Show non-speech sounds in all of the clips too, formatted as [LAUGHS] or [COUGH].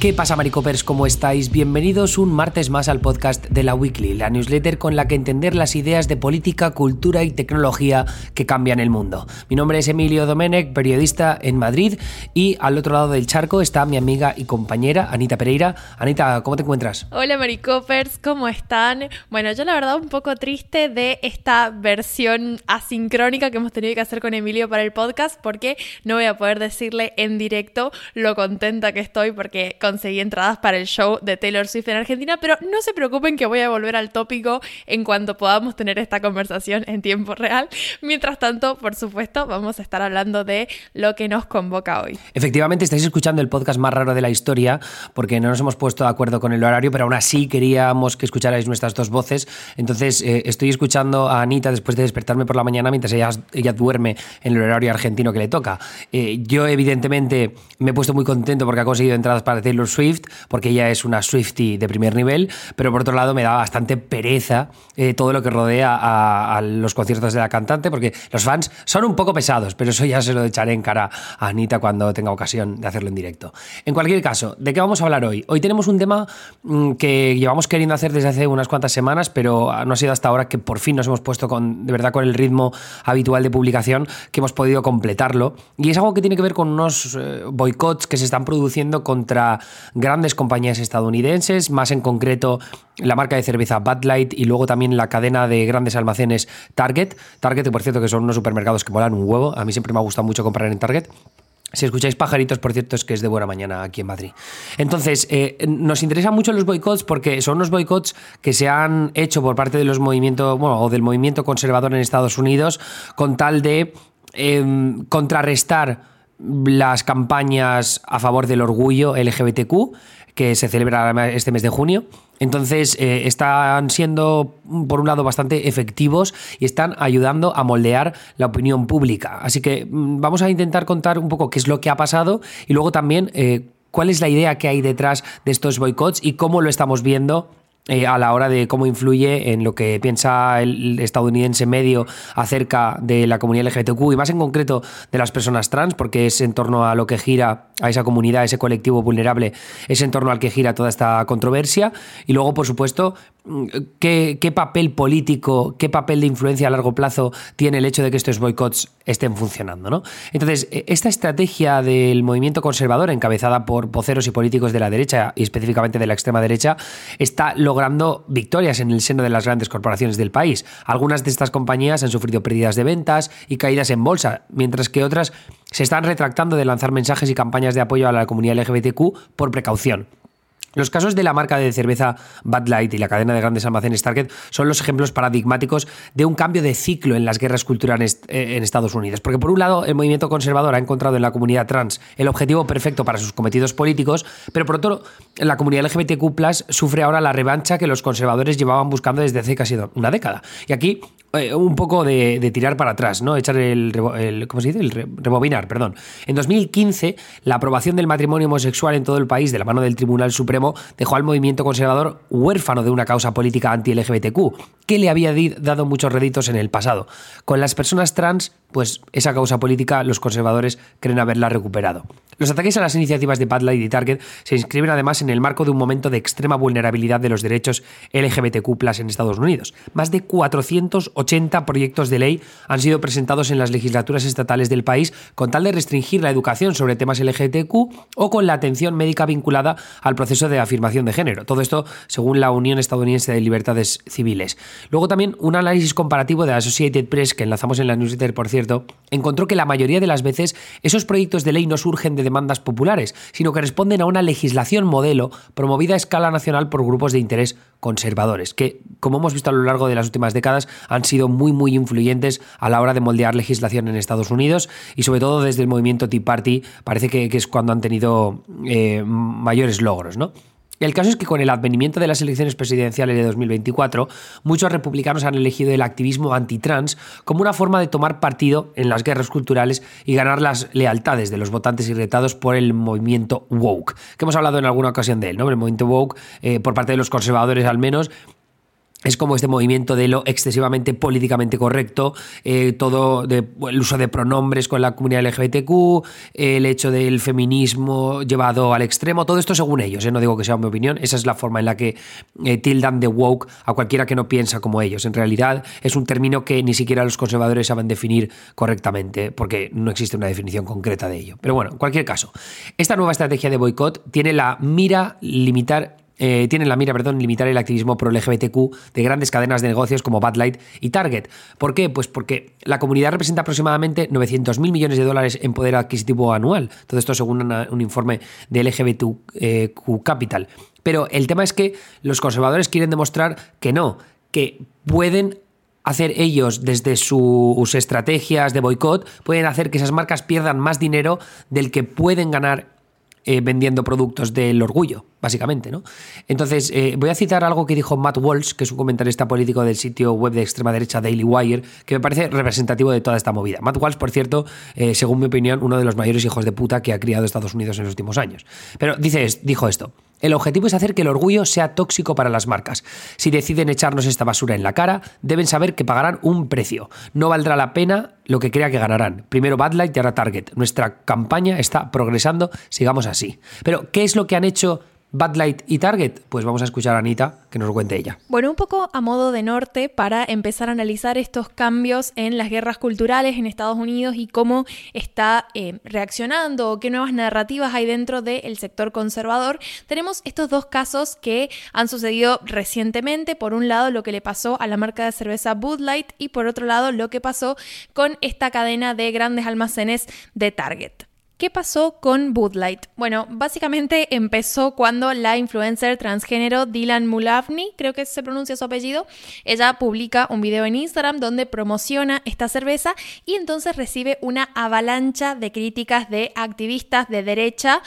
¿Qué pasa, Maricopers? ¿Cómo estáis? Bienvenidos un martes más al podcast de la Weekly, la newsletter con la que entender las ideas de política, cultura y tecnología que cambian el mundo. Mi nombre es Emilio Domenech, periodista en Madrid, y al otro lado del charco está mi amiga y compañera Anita Pereira. Anita, ¿cómo te encuentras? Hola, Maricopers, ¿cómo están? Bueno, yo la verdad un poco triste de esta versión asincrónica que hemos tenido que hacer con Emilio para el podcast, porque no voy a poder decirle en directo lo contenta que estoy porque conseguí entradas para el show de Taylor Swift en Argentina, pero no se preocupen que voy a volver al tópico en cuanto podamos tener esta conversación en tiempo real. Mientras tanto, por supuesto, vamos a estar hablando de lo que nos convoca hoy. Efectivamente, estáis escuchando el podcast más raro de la historia, porque no nos hemos puesto de acuerdo con el horario, pero aún así queríamos que escucharais nuestras dos voces. Entonces, eh, estoy escuchando a Anita después de despertarme por la mañana mientras ella, duerme en el horario argentino que le toca. Eh, yo, evidentemente, me he puesto muy contento porque ha conseguido entradas para Taylor Swift, porque ella es una Swiftie de primer nivel, pero por otro lado me da bastante pereza eh, todo lo que rodea a, los conciertos de la cantante, porque los fans son un poco pesados, pero eso ya se lo echaré en cara a Anita cuando tenga ocasión de hacerlo en directo. En cualquier caso, ¿de qué vamos a hablar hoy? Hoy tenemos un tema mm, que llevamos queriendo hacer desde hace unas cuantas semanas, pero no ha sido hasta ahora que por fin nos hemos puesto con, de verdad con el ritmo habitual de publicación, que hemos podido completarlo. Y es algo que tiene que ver con unos eh, boicots que se están produciendo contra grandes compañías estadounidenses, más en concreto la marca de cerveza Bud Light y luego también la cadena de grandes almacenes Target. Target, por cierto, que son unos supermercados que molan un huevo. A mí siempre me ha gustado mucho comprar en Target. Si escucháis pajaritos, por cierto, es que es de buena mañana aquí en Madrid. Entonces, eh, nos interesan mucho los boicots porque son unos boicots que se han hecho por parte de los movimientos, bueno, o del movimiento conservador en Estados Unidos con tal de em, contrarrestar las campañas a favor del orgullo LGBTQ que se celebra este mes de junio. Entonces, eh, están siendo, por un lado, bastante efectivos y están ayudando a moldear la opinión pública. Así que mm, vamos a intentar contar un poco qué es lo que ha pasado y luego también eh, cuál es la idea que hay detrás de estos boicots y cómo lo estamos viendo eh, a la hora de cómo influye en lo que piensa el estadounidense medio acerca de la comunidad LGBTQ y más en concreto de las personas trans, porque es en torno a lo que gira a esa comunidad, ese colectivo vulnerable, es en torno al que gira toda esta controversia. Y luego, por supuesto, ¿Qué, ¿Qué, papel político, qué papel de influencia a largo plazo tiene el hecho de que estos boicots estén funcionando? ¿no? Entonces, e, esta estrategia del movimiento conservador, encabezada por voceros y políticos de la derecha y específicamente de la extrema derecha, está logrando victorias en el seno de las grandes corporaciones del país. Algunas de estas compañías han sufrido pérdidas de ventas y caídas en bolsa, mientras que otras se están retractando de lanzar mensajes y campañas de apoyo a la comunidad LGBTQ por precaución. Los casos de la marca de cerveza Bud Light y la cadena de grandes almacenes Target son los ejemplos paradigmáticos de un cambio de ciclo en las guerras culturales eh, en Estados Unidos. Porque por un lado, el movimiento conservador ha encontrado en la comunidad trans el objetivo perfecto para sus cometidos políticos, pero por otro, la comunidad LGBTQ sufre ahora la revancha que los conservadores llevaban buscando desde hace casi una década. Y aquí eh, un poco de, tirar para atrás, ¿no? Echar el, ¿cómo se dice? El rebobinar, perdón. En 2015, la aprobación del matrimonio homosexual en todo el país de la mano del Tribunal Supremo dejó al movimiento conservador huérfano de una causa política anti-LGBTQ, que le había dado muchos réditos en el pasado. Con las personas trans, pues esa causa política los conservadores creen haberla recuperado. Los ataques a las iniciativas de Bad Light y Target se inscriben además en el marco de un momento de extrema vulnerabilidad de los derechos LGBTQ en Estados Unidos. Más de 480 proyectos de ley han sido presentados en las legislaturas estatales del país con tal de restringir la educación sobre temas LGBTQ o con la atención médica vinculada al proceso de afirmación de género. Todo esto según la Unión Estadounidense de Libertades Civiles. Luego también un análisis comparativo de Associated Press, que enlazamos en la newsletter, por cierto, encontró que la mayoría de las veces esos proyectos de ley no surgen de demandas populares, sino que responden a una legislación modelo promovida a escala nacional por grupos de interés conservadores, que, como hemos visto a lo largo de las últimas décadas, han sido muy, muy influyentes a la hora de moldear legislación en Estados Unidos y sobre todo desde el movimiento Tea Party parece que, es cuando han tenido eh, mayores logros, ¿no? El caso es que con el advenimiento de las elecciones presidenciales de 2024, muchos republicanos han elegido el activismo antitrans como una forma de tomar partido en las guerras culturales y ganar las lealtades de los votantes irritados por el movimiento woke, que hemos hablado en alguna ocasión de él, ¿no? El movimiento woke, eh, por parte de los conservadores al menos, es como este movimiento de lo excesivamente políticamente correcto, eh, todo el uso de pronombres con la comunidad LGBTQ, el hecho del feminismo llevado al extremo, todo esto según ellos, ¿eh? no digo que sea mi opinión, esa es la forma en la que eh, tildan de woke a cualquiera que no piensa como ellos. En realidad es un término que ni siquiera los conservadores saben definir correctamente, porque no existe una definición concreta de ello. Pero bueno, en cualquier caso, esta nueva estrategia de boicot tiene la mira limitar eh, tienen la mira, perdón, limitar el activismo pro LGBTQ de grandes cadenas de negocios como Bad Light y Target. ¿Por qué? Pues porque la comunidad representa aproximadamente 900.000 millones de dólares en poder adquisitivo anual. Todo esto según un informe de LGBTQ Capital. Pero el tema es que los conservadores quieren demostrar que no, que pueden hacer ellos desde sus estrategias de boicot, pueden hacer que esas marcas pierdan más dinero del que pueden ganar eh, vendiendo productos del orgullo, básicamente, ¿no? Entonces, eh, voy a citar algo que dijo Matt Walsh, que es un comentarista político del sitio web de extrema derecha Daily Wire, que me parece representativo de toda esta movida. Matt Walsh, por cierto, eh, según mi opinión, uno de los mayores hijos de puta que ha criado Estados Unidos en los últimos años. Pero dice, dijo esto. El objetivo es hacer que el orgullo sea tóxico para las marcas. Si deciden echarnos esta basura en la cara, deben saber que pagarán un precio. No valdrá la pena lo que crea que ganarán. Primero Bad Light y ahora Target. Nuestra campaña está progresando, sigamos así. Pero, ¿qué es lo que han hecho Bad Light y Target? Pues vamos a escuchar a Anita que nos lo cuente ella. Bueno, un poco a modo de norte para empezar a analizar estos cambios en las guerras culturales en Estados Unidos y cómo está eh, reaccionando o qué nuevas narrativas hay dentro del sector conservador. Tenemos estos dos casos que han sucedido recientemente. Por un lado, lo que le pasó a la marca de cerveza Bud Light y por otro lado, lo que pasó con esta cadena de grandes almacenes de Target. ¿Qué pasó con Bud Light? Bueno, básicamente empezó cuando la influencer transgénero Dylan Mulavny, creo que se pronuncia su apellido, ella publica un video en Instagram donde promociona esta cerveza y entonces recibe una avalancha de críticas de activistas de derecha,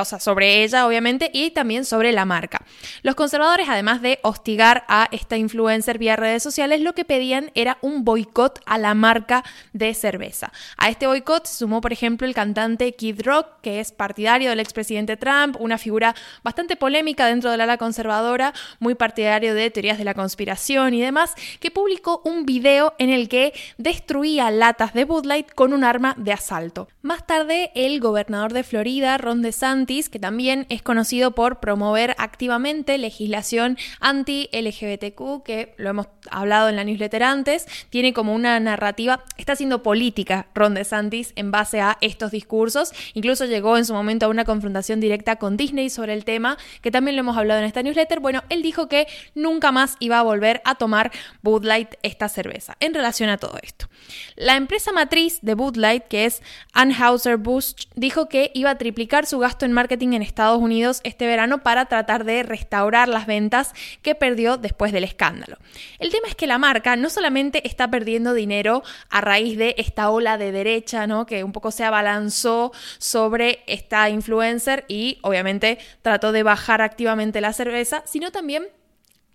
o sea, sobre ella obviamente y también sobre la marca. Los conservadores, además de hostigar a esta influencer vía redes sociales, lo que pedían era un boicot a la marca de cerveza. A este boicot se sumó, por ejemplo, el cantante Kid Rock, que es partidario del expresidente Trump, una figura bastante polémica dentro del ala conservadora, muy partidario de teorías de la conspiración y demás, que publicó un video en el que destruía latas de Bud Light con un arma de asalto. Más tarde, el gobernador de Florida, Ron DeSantis, que también es conocido por promover activamente legislación anti-LGBTQ, que lo hemos hablado en la newsletter antes, tiene como una narrativa, está haciendo política Ron DeSantis en base a estos discursos Incluso llegó en su momento a una confrontación directa con Disney sobre el tema, que también lo hemos hablado en esta newsletter. Bueno, él dijo que nunca más iba a volver a tomar Bud Light esta cerveza en relación a todo esto. La empresa matriz de Bud Light, que es Anheuser-Busch, dijo que iba a triplicar su gasto en marketing en Estados Unidos este verano para tratar de restaurar las ventas que perdió después del escándalo. El tema es que la marca no solamente está perdiendo dinero a raíz de esta ola de derecha, ¿no? que un poco se abalanzó sobre esta influencer y obviamente trató de bajar activamente la cerveza, sino también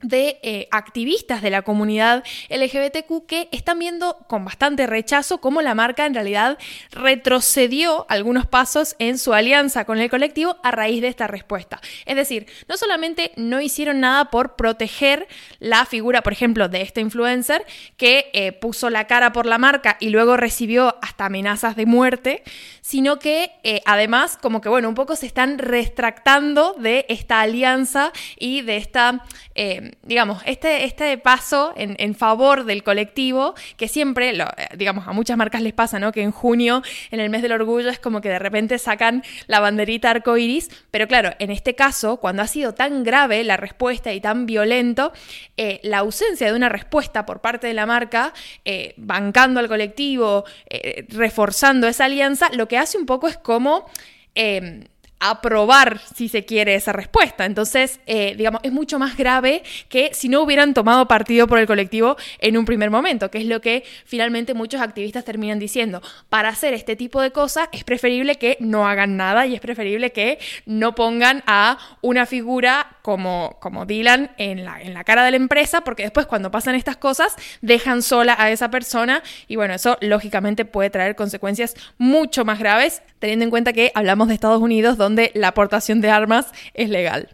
de eh, activistas de la comunidad LGBTQ que están viendo con bastante rechazo cómo la marca en realidad retrocedió algunos pasos en su alianza con el colectivo a raíz de esta respuesta. Es decir, no solamente no hicieron nada por proteger la figura, por ejemplo, de este influencer que eh, puso la cara por la marca y luego recibió hasta amenazas de muerte, sino que eh, además como que, bueno, un poco se están retractando de esta alianza y de esta digamos, este, este paso en, favor del colectivo, que siempre, lo, eh, digamos, a muchas marcas les pasa, ¿no? Que en junio, en el mes del orgullo, es como que de repente sacan la banderita arcoiris, pero claro, en este caso, cuando ha sido tan grave la respuesta y tan violento, eh, la ausencia de una respuesta por parte de la marca, eh, bancando al colectivo, reforzando esa alianza, lo que hace un poco es como aprobar, si se quiere, esa respuesta. Entonces, eh, digamos, es mucho más grave que si no hubieran tomado partido por el colectivo en un primer momento, que es lo que finalmente muchos activistas terminan diciendo. Para hacer este tipo de cosas es preferible que no hagan nada y es preferible que no pongan a una figura como, como Dylan en la, en la cara de la empresa, porque después cuando pasan estas cosas dejan sola a esa persona y bueno, eso lógicamente puede traer consecuencias mucho más graves, teniendo en cuenta que hablamos de Estados Unidos, donde donde la aportación de armas es legal.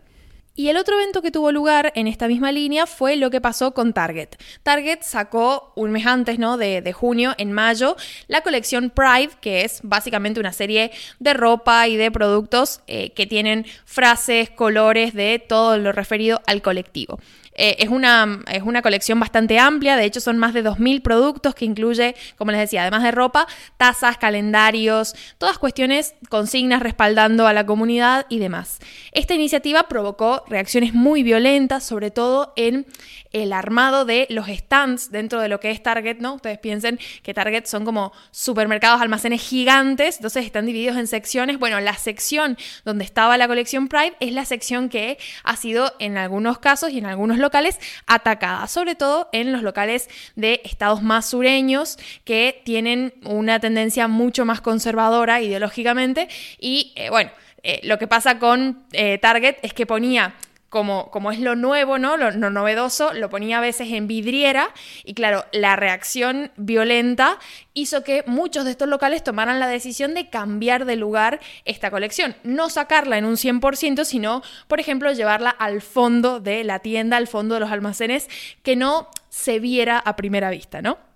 Y el otro evento que tuvo lugar en esta misma línea fue lo que pasó con Target. Target sacó un mes antes, ¿no? De, junio, en mayo, la colección Pride, que es básicamente una serie de ropa y de productos eh, que tienen frases, colores de todo lo referido al colectivo. Eh, es, una, es una colección bastante amplia, de hecho son más de 2.000 productos que incluye, como les decía, además de ropa, tazas, calendarios, todas cuestiones, consignas respaldando a la comunidad y demás. Esta iniciativa provocó reacciones muy violentas, sobre todo en el armado de los stands dentro de lo que es Target, ¿no? Ustedes piensen que Target son como supermercados, almacenes gigantes, entonces están divididos en secciones. Bueno, la sección donde estaba la colección Pride es la sección que ha sido en algunos casos y en algunos locales atacada, sobre todo en los locales de estados más sureños que tienen una tendencia mucho más conservadora ideológicamente. Y eh, bueno, eh, lo que pasa con eh, Target es que ponía como, como, es lo nuevo, ¿no? Lo, lo, novedoso, lo ponía a veces en vidriera y claro, la reacción violenta hizo que muchos de estos locales tomaran la decisión de cambiar de lugar esta colección. No sacarla en un 100%, sino, por ejemplo, llevarla al fondo de la tienda, al fondo de los almacenes, que no se viera a primera vista, ¿no?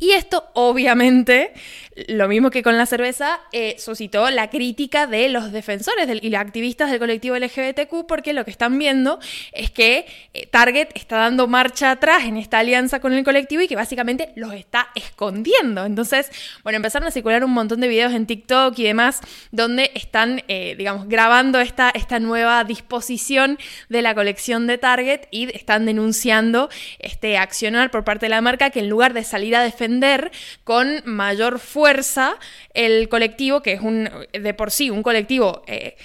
Y esto, obviamente, lo mismo que con la cerveza, eh, suscitó la crítica de los defensores y los activistas del colectivo LGBTQ, porque lo que están viendo es que eh, Target está dando marcha atrás en esta alianza con el colectivo y que básicamente los está escondiendo. Entonces, bueno, empezaron a circular un montón de videos en TikTok y demás, donde están, eh, digamos, grabando esta, esta nueva disposición de la colección de Target y están denunciando este accionar por parte de la marca que en lugar de salir a defender con mayor fuerza el colectivo, que es un de por sí un colectivo eh,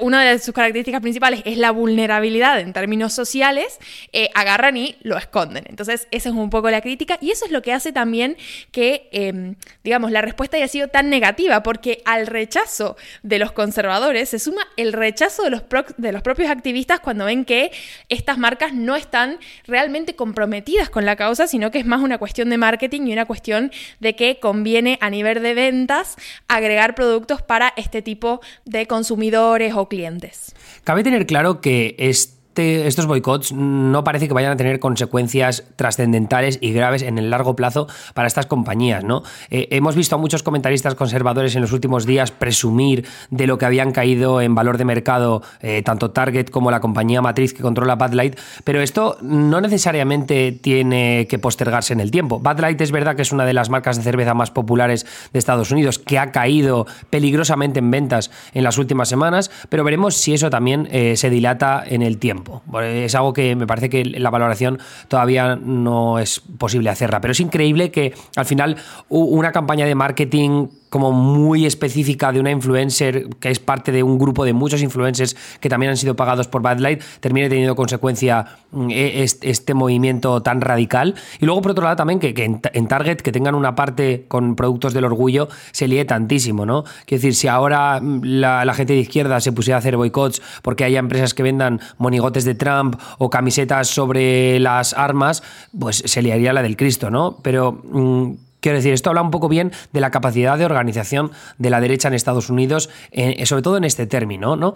una de sus características principales es la vulnerabilidad en términos sociales, eh, agarran y lo esconden. Entonces, esa es un poco la crítica y eso es lo que hace también que, em, digamos, la respuesta haya sido tan negativa, porque al rechazo de los conservadores se suma el rechazo de los, de los propios activistas cuando ven que estas marcas no están realmente comprometidas con la causa, sino que es más una cuestión de marketing y una cuestión de que conviene a nivel de ventas agregar productos para este tipo de consumidores o clientes. Cabe tener claro que este estos boicots no parece que vayan a tener consecuencias trascendentales y graves en el largo plazo para estas compañías. ¿no? Eh, hemos visto a muchos comentaristas conservadores en los últimos días presumir de lo que habían caído en valor de mercado eh, tanto Target como la compañía matriz que controla Bud Light, pero esto no necesariamente tiene que postergarse en el tiempo. Bud Light es verdad que es una de las marcas de cerveza más populares de Estados Unidos, que ha caído peligrosamente en ventas en las últimas semanas, pero veremos si eso también eh, se dilata en el tiempo. Es algo que me parece que la valoración todavía no es posible hacerla, pero es increíble que al final una campaña de marketing como muy específica de una influencer que es parte de un grupo de muchos influencers que también han sido pagados por Bad Light, termine teniendo consecuencia mm, e, este movimiento tan radical. Y luego, por otro lado, también que, en Target que tengan una parte con productos del orgullo se líe tantísimo, ¿no? Quiero decir, si ahora mm, la, gente de izquierda se pusiera a hacer boicots porque haya empresas que vendan monigotes de Trump o camisetas sobre las armas, pues se liaría la del Cristo, ¿no? Pero... Mm, Quiero decir, esto habla un poco bien de la capacidad de organización de la derecha en Estados Unidos, eh, sobre todo en este término, ¿no?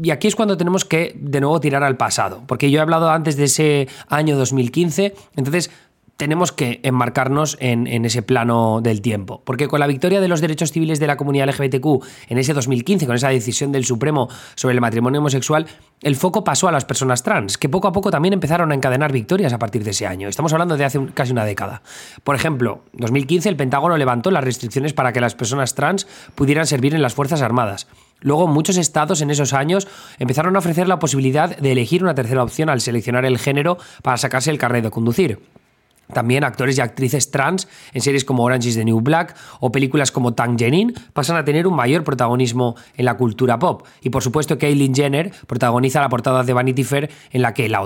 Y aquí es cuando tenemos que de nuevo tirar al pasado, porque yo he hablado antes de ese año 2015, entonces tenemos que enmarcarnos en, ese plano del tiempo. Porque con la victoria de los derechos civiles de la comunidad LGBTQ en ese 2015, con esa decisión del Supremo sobre el matrimonio homosexual, el foco pasó a las personas trans, que poco a poco también empezaron a encadenar victorias a partir de ese año. Estamos hablando de hace casi una década. Por ejemplo, en 2015 el Pentágono levantó las restricciones para que las personas trans pudieran servir en las Fuerzas Armadas. Luego, muchos estados en esos años empezaron a ofrecer la posibilidad de elegir una tercera opción al seleccionar el género para sacarse el carnet de conducir. También actores y actrices trans en series como Orange is the New Black o películas como Tangerine pasan a tener un mayor protagonismo en la cultura pop. Y por supuesto Caitlyn Jenner protagoniza la portada de Vanity Fair en la que la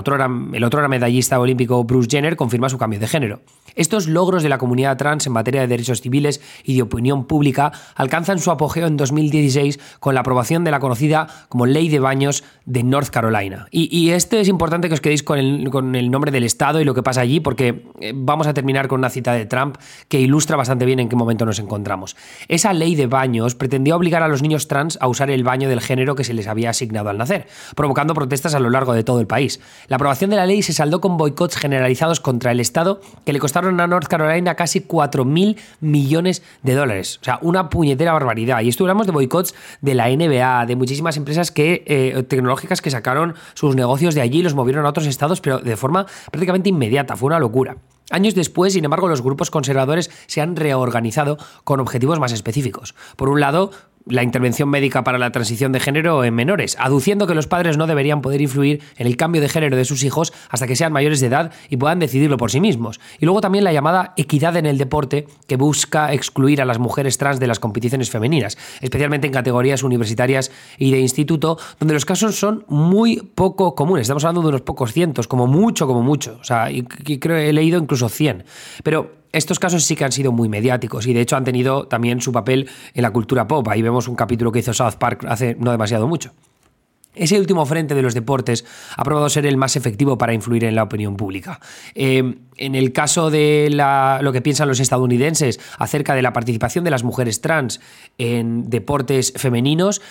el otro medallista olímpico Bruce Jenner confirma su cambio de género. Estos logros de la comunidad trans en materia de derechos civiles y de opinión pública alcanzan su apogeo en 2016 con la aprobación de la conocida como Ley de Baños de North Carolina. Y, esto es importante que os quedéis con el, con el, nombre del Estado y lo que pasa allí, porque eh, vamos a terminar con una cita de Trump que ilustra bastante bien en qué momento nos encontramos. Esa ley de baños pretendía obligar a los niños trans a usar el baño del género que se les había asignado al nacer, provocando protestas a lo largo de todo el país. La aprobación de la ley se saldó con boicots generalizados contra el Estado que le costaron a North Carolina casi 4.000 millones de dólares. O sea, una puñetera barbaridad. Y esto hablamos de boicots de la NBA, de muchísimas empresas que, eh, tecnológicas que sacaron sus negocios de allí y los movieron a otros estados, pero de forma prácticamente inmediata. Fue una locura. Años después, sin embargo, los grupos conservadores se han reorganizado con objetivos más específicos. Por un lado, la intervención médica para la transición de género en menores, aduciendo que los padres no deberían poder influir en el cambio de género de sus hijos hasta que sean mayores de edad y puedan decidirlo por sí mismos. Y luego también la llamada equidad en el deporte, que busca excluir a las mujeres trans de las competiciones femeninas, especialmente en categorías universitarias y de instituto, donde los casos son muy poco comunes. Estamos hablando de unos pocos cientos, como mucho, como mucho. O sea, y, creo he leído incluso 100. Pero estos casos sí que han sido muy mediáticos y de hecho han tenido también su papel en la cultura pop. Ahí vemos un capítulo que hizo South Park hace no demasiado mucho. Ese último frente de los deportes ha probado ser el más efectivo para influir en la opinión pública. Eh, en el caso de lo que piensan los estadounidenses acerca de la participación de las mujeres trans en deportes femeninos,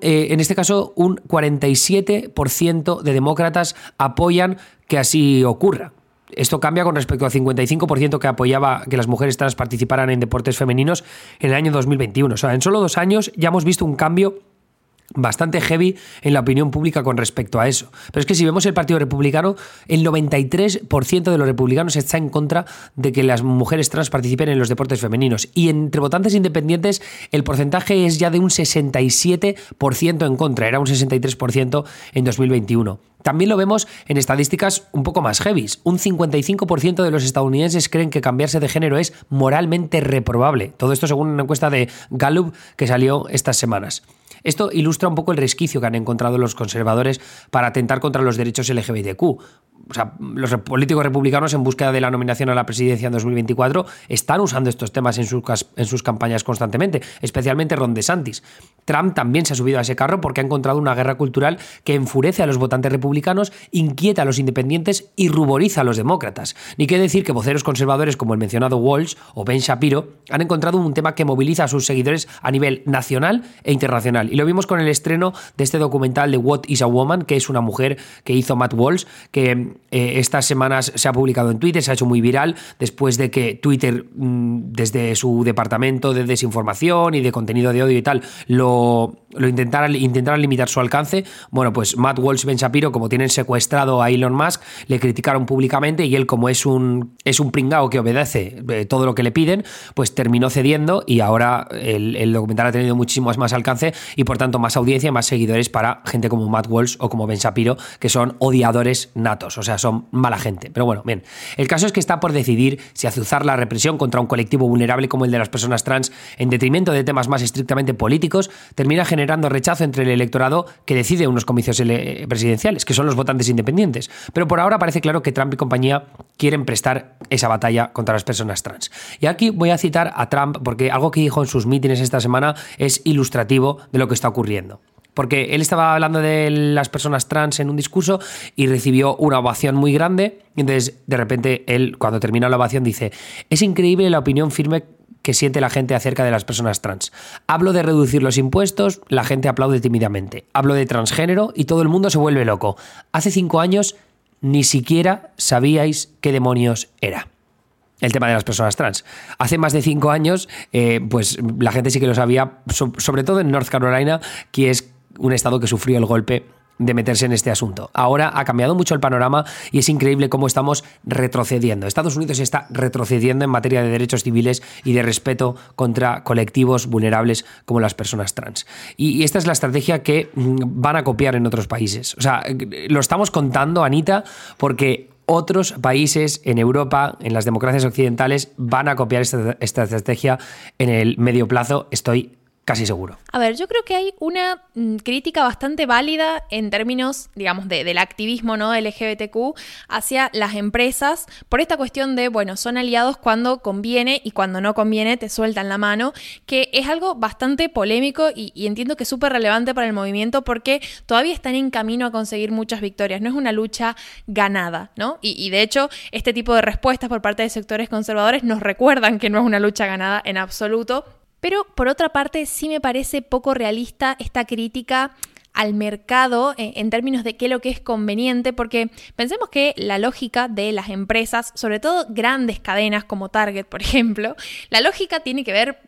eh, en este caso, un 47% de demócratas apoyan que así ocurra. Esto cambia con respecto al 55% que apoyaba que las mujeres trans participaran en deportes femeninos en el año 2021. O sea, en solo dos años ya hemos visto un cambio bastante heavy en la opinión pública con respecto a eso. Pero es que si vemos el Partido Republicano, el 93% de los republicanos está en contra de que las mujeres trans participen en los deportes femeninos. Y entre votantes independientes, el porcentaje es ya de un 67% en contra, era un 63% en 2021. También lo vemos en estadísticas un poco más heavy. Un 55% de los estadounidenses creen que cambiarse de género es moralmente reprobable. Todo esto según una encuesta de Gallup que salió estas semanas. Esto ilustra un poco el resquicio que han encontrado los conservadores para atentar contra los derechos LGBTQ los políticos republicanos en búsqueda de la nominación a la presidencia en 2024 están usando estos temas en sus, en sus campañas constantemente, especialmente Ron DeSantis. Trump también se ha subido a ese carro porque ha encontrado una guerra cultural que enfurece a los votantes republicanos, inquieta a los independientes y ruboriza a los demócratas. Ni qué decir que voceros conservadores como el mencionado Walsh o Ben Shapiro han encontrado un tema que moviliza a sus seguidores a nivel nacional e internacional. Y lo vimos con el estreno de este documental de What is a Woman, que es una mujer que hizo Matt Walsh, que eh, estas semanas se ha publicado en Twitter, se ha hecho muy viral después de que Twitter, mm, desde su departamento de desinformación y de contenido de odio y tal, lo, lo intentaran, limitar su alcance. Bueno, pues Matt Walsh y Ben Shapiro, como tienen secuestrado a Elon Musk, le criticaron públicamente y él, como es un, es un pringao que obedece eh, todo lo que le piden, pues terminó cediendo y ahora el, el documental ha tenido muchísimo más alcance y por tanto más audiencia más seguidores para gente como Matt Walsh o como Ben Shapiro, que son odiadores natos. O sea, son mala gente. Pero bueno, bien. El caso es que está por decidir si azuzar la represión contra un colectivo vulnerable como el de las personas trans en detrimento de temas más estrictamente políticos termina generando rechazo entre el electorado que decide unos comicios presidenciales, que son los votantes independientes. Pero por ahora parece claro que Trump y compañía quieren prestar esa batalla contra las personas trans. Y aquí voy a citar a Trump porque algo que dijo en sus mítines esta semana es ilustrativo de lo que está ocurriendo porque él estaba hablando de las personas trans en un discurso y recibió una ovación muy grande. Y entonces, de repente, él, cuando termina la ovación, dice: Es increíble la opinión firme que siente la gente acerca de las personas trans. Hablo de reducir los impuestos, la gente aplaude tímidamente. Hablo de transgénero y todo el mundo se vuelve loco. Hace cinco años ni siquiera sabíais qué demonios era el tema de las personas trans. Hace más de cinco años, eh, pues la gente sí que lo sabía, sobre todo en North Carolina, que es un Estado que sufrió el golpe de meterse en este asunto. Ahora ha cambiado mucho el panorama y es increíble cómo estamos retrocediendo. Estados Unidos está retrocediendo en materia de derechos civiles y de respeto contra colectivos vulnerables como las personas trans. Y esta es la estrategia que mm, van a copiar en otros países. O sea, lo estamos contando, Anita, porque otros países en Europa, en las democracias occidentales, van a copiar esta, esta estrategia en el medio plazo. Estoy casi seguro. A ver, yo creo que hay una mm, crítica bastante válida en términos, digamos, de, del activismo ¿no? LGBTQ hacia las empresas por esta cuestión de, bueno, son aliados cuando conviene y cuando no conviene te sueltan la mano, que es algo bastante polémico y, entiendo que es súper relevante para el movimiento porque todavía están en camino a conseguir muchas victorias, no es una lucha ganada, ¿no? Y, y de hecho, este tipo de respuestas por parte de sectores conservadores nos recuerdan que no es una lucha ganada en absoluto pero por otra parte sí me parece poco realista esta crítica al mercado eh, en términos de qué es lo que es conveniente, porque pensemos que la lógica de las empresas, sobre todo grandes cadenas como Target, por [LAUGHS] ejemplo, la lógica tiene que ver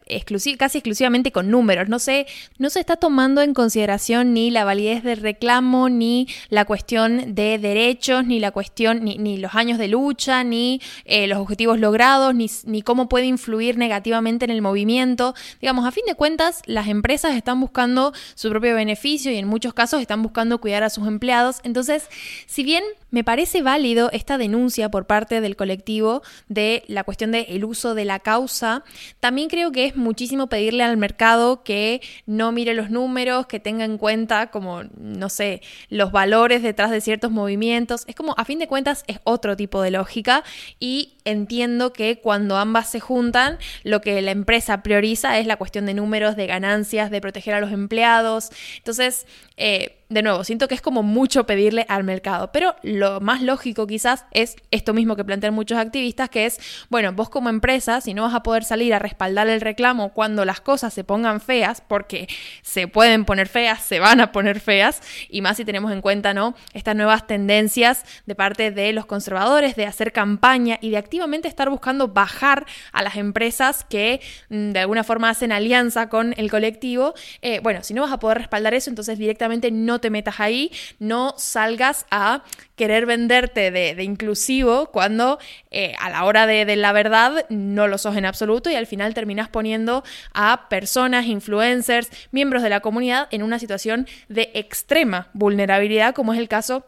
casi exclusivamente con números. No se, no se está tomando en consideración ni la validez del reclamo, ni la cuestión de derechos, ni la cuestión, ni, los años de lucha, ni eh, los objetivos logrados, ni, ni cómo puede influir negativamente en el movimiento. Digamos, a fin de cuentas, las empresas están buscando su propio beneficio y en muchos casos están buscando cuidar a sus empleados. Entonces, si bien me parece válido esta denuncia por parte del colectivo de la cuestión del uso de la causa, también creo que es muchísimo pedirle al mercado que no mire los números, que tenga en cuenta como, no sé, los valores detrás de ciertos movimientos. Es como, a fin de cuentas, es otro tipo de lógica y entiendo que cuando ambas se juntan, lo que la empresa prioriza es la cuestión de números, de ganancias, de proteger a los empleados. Entonces, eh, de nuevo, siento que es como mucho pedirle al mercado, pero lo más lógico quizás es esto mismo que plantean muchos activistas, que es, bueno, vos como empresa, si no vas a poder salir a respaldar el reclamo cuando las cosas se pongan feas, porque se pueden poner feas, se van a poner feas, y más si tenemos en cuenta, ¿no? Estas nuevas tendencias de parte de los conservadores de hacer campaña y de activamente estar buscando bajar a las empresas que mm, de alguna forma hacen alianza con el colectivo. Eh, bueno, si no vas a poder respaldar eso, entonces directamente no te metas ahí, no salgas a querer venderte de, inclusivo cuando eh, a la hora de, de, la verdad no lo sos en absoluto y al final terminas poniendo a personas, influencers, miembros de la comunidad en una situación de extrema vulnerabilidad como es el caso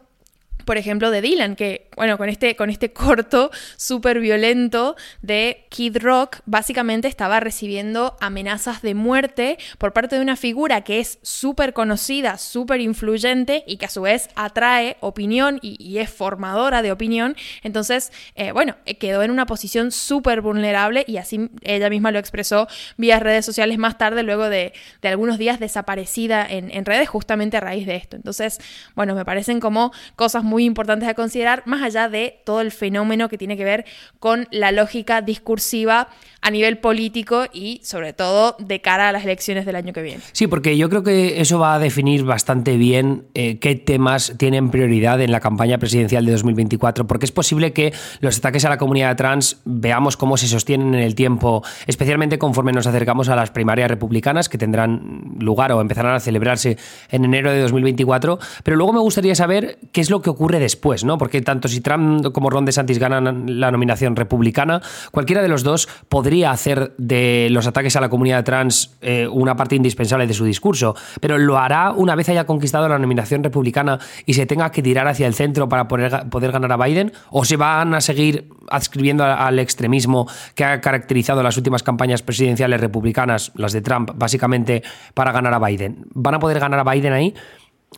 por ejemplo, de Dylan, que, bueno, con este, con este [LAUGHS] corto súper violento de Kid Rock, básicamente estaba recibiendo amenazas de muerte por parte de una figura que es súper conocida, súper influyente y que a su vez atrae opinión y, es formadora de opinión. Entonces, eh, bueno, eh, quedó en una posición súper vulnerable y así ella misma lo expresó vía redes sociales más tarde, luego de, algunos días desaparecida en, en redes, justamente a raíz de esto. Entonces, bueno, me parecen como cosas muy importantes a considerar, más allá de todo el fenómeno que tiene que ver con la lógica discursiva a nivel político y sobre todo de cara a las elecciones del año que viene. Sí, porque yo creo que eso va a definir bastante bien eh, qué temas tienen prioridad en la campaña presidencial de 2024, porque es posible que los ataques a la comunidad trans veamos cómo se sostienen en el tiempo, especialmente conforme nos acercamos a las primarias republicanas que tendrán lugar o empezarán a celebrarse en enero de 2024, pero luego me gustaría saber qué es lo que ocurre después, ¿no? Porque tanto si Trump como Ron DeSantis ganan la nominación republicana, cualquiera de los dos podría hacer de los ataques a la comunidad trans eh, una parte indispensable de su discurso, pero lo hará una vez haya conquistado la nominación republicana y se tenga que tirar hacia el centro para poder, poder ganar a Biden, o se van a seguir adscribiendo al extremismo que ha caracterizado las últimas campañas presidenciales republicanas, las de Trump, básicamente para ganar a Biden. ¿Van a poder ganar a Biden ahí?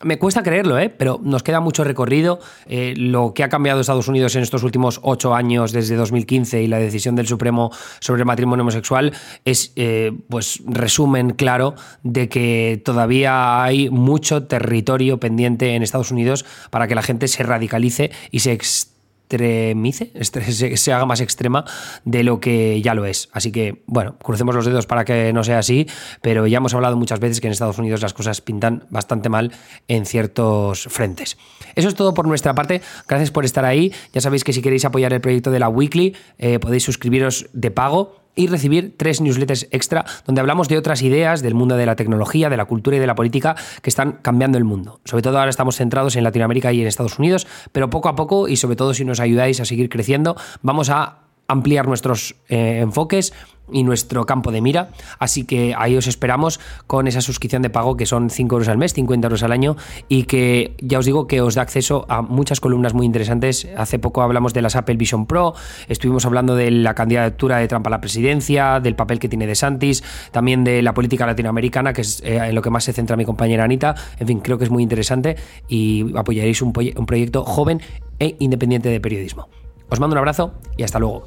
Me cuesta creerlo, ¿eh? pero nos queda mucho recorrido. Eh, lo que ha cambiado Estados Unidos en estos últimos ocho años, desde 2015 y la decisión del Supremo sobre el matrimonio homosexual, es eh, pues resumen claro de que todavía hay mucho territorio pendiente en Estados Unidos para que la gente se radicalice y se extremice, [LAUGHS] se haga más extrema de lo que ya lo es. Así que, bueno, crucemos los dedos para que no sea así, pero ya hemos hablado muchas veces que en Estados Unidos las cosas pintan bastante mal en ciertos frentes. Eso es todo por nuestra parte. Gracias por estar ahí. Ya sabéis que si queréis apoyar el proyecto de la Weekly, eh, podéis suscribiros de pago y recibir tres newsletters extra donde hablamos de otras ideas del mundo de la tecnología, de la cultura y de la política que están cambiando el mundo. Sobre todo ahora estamos centrados en Latinoamérica y en Estados Unidos, pero poco a poco y sobre todo si nos ayudáis a seguir creciendo, vamos a ampliar nuestros eh, enfoques y nuestro campo de mira. Así que ahí os esperamos con esa suscripción de pago que son 5 euros al mes, 50 euros al año y que ya os digo que os da acceso a muchas columnas muy interesantes. Hace poco hablamos de las Apple Vision Pro, estuvimos hablando de la candidatura de Trump a la presidencia, del papel que tiene de Santis, también de la política latinoamericana, que es eh, en lo que más se centra mi compañera Anita. En fin, creo que es muy interesante y apoyaréis un, un proyecto joven e independiente de periodismo. Os mando un abrazo y hasta luego.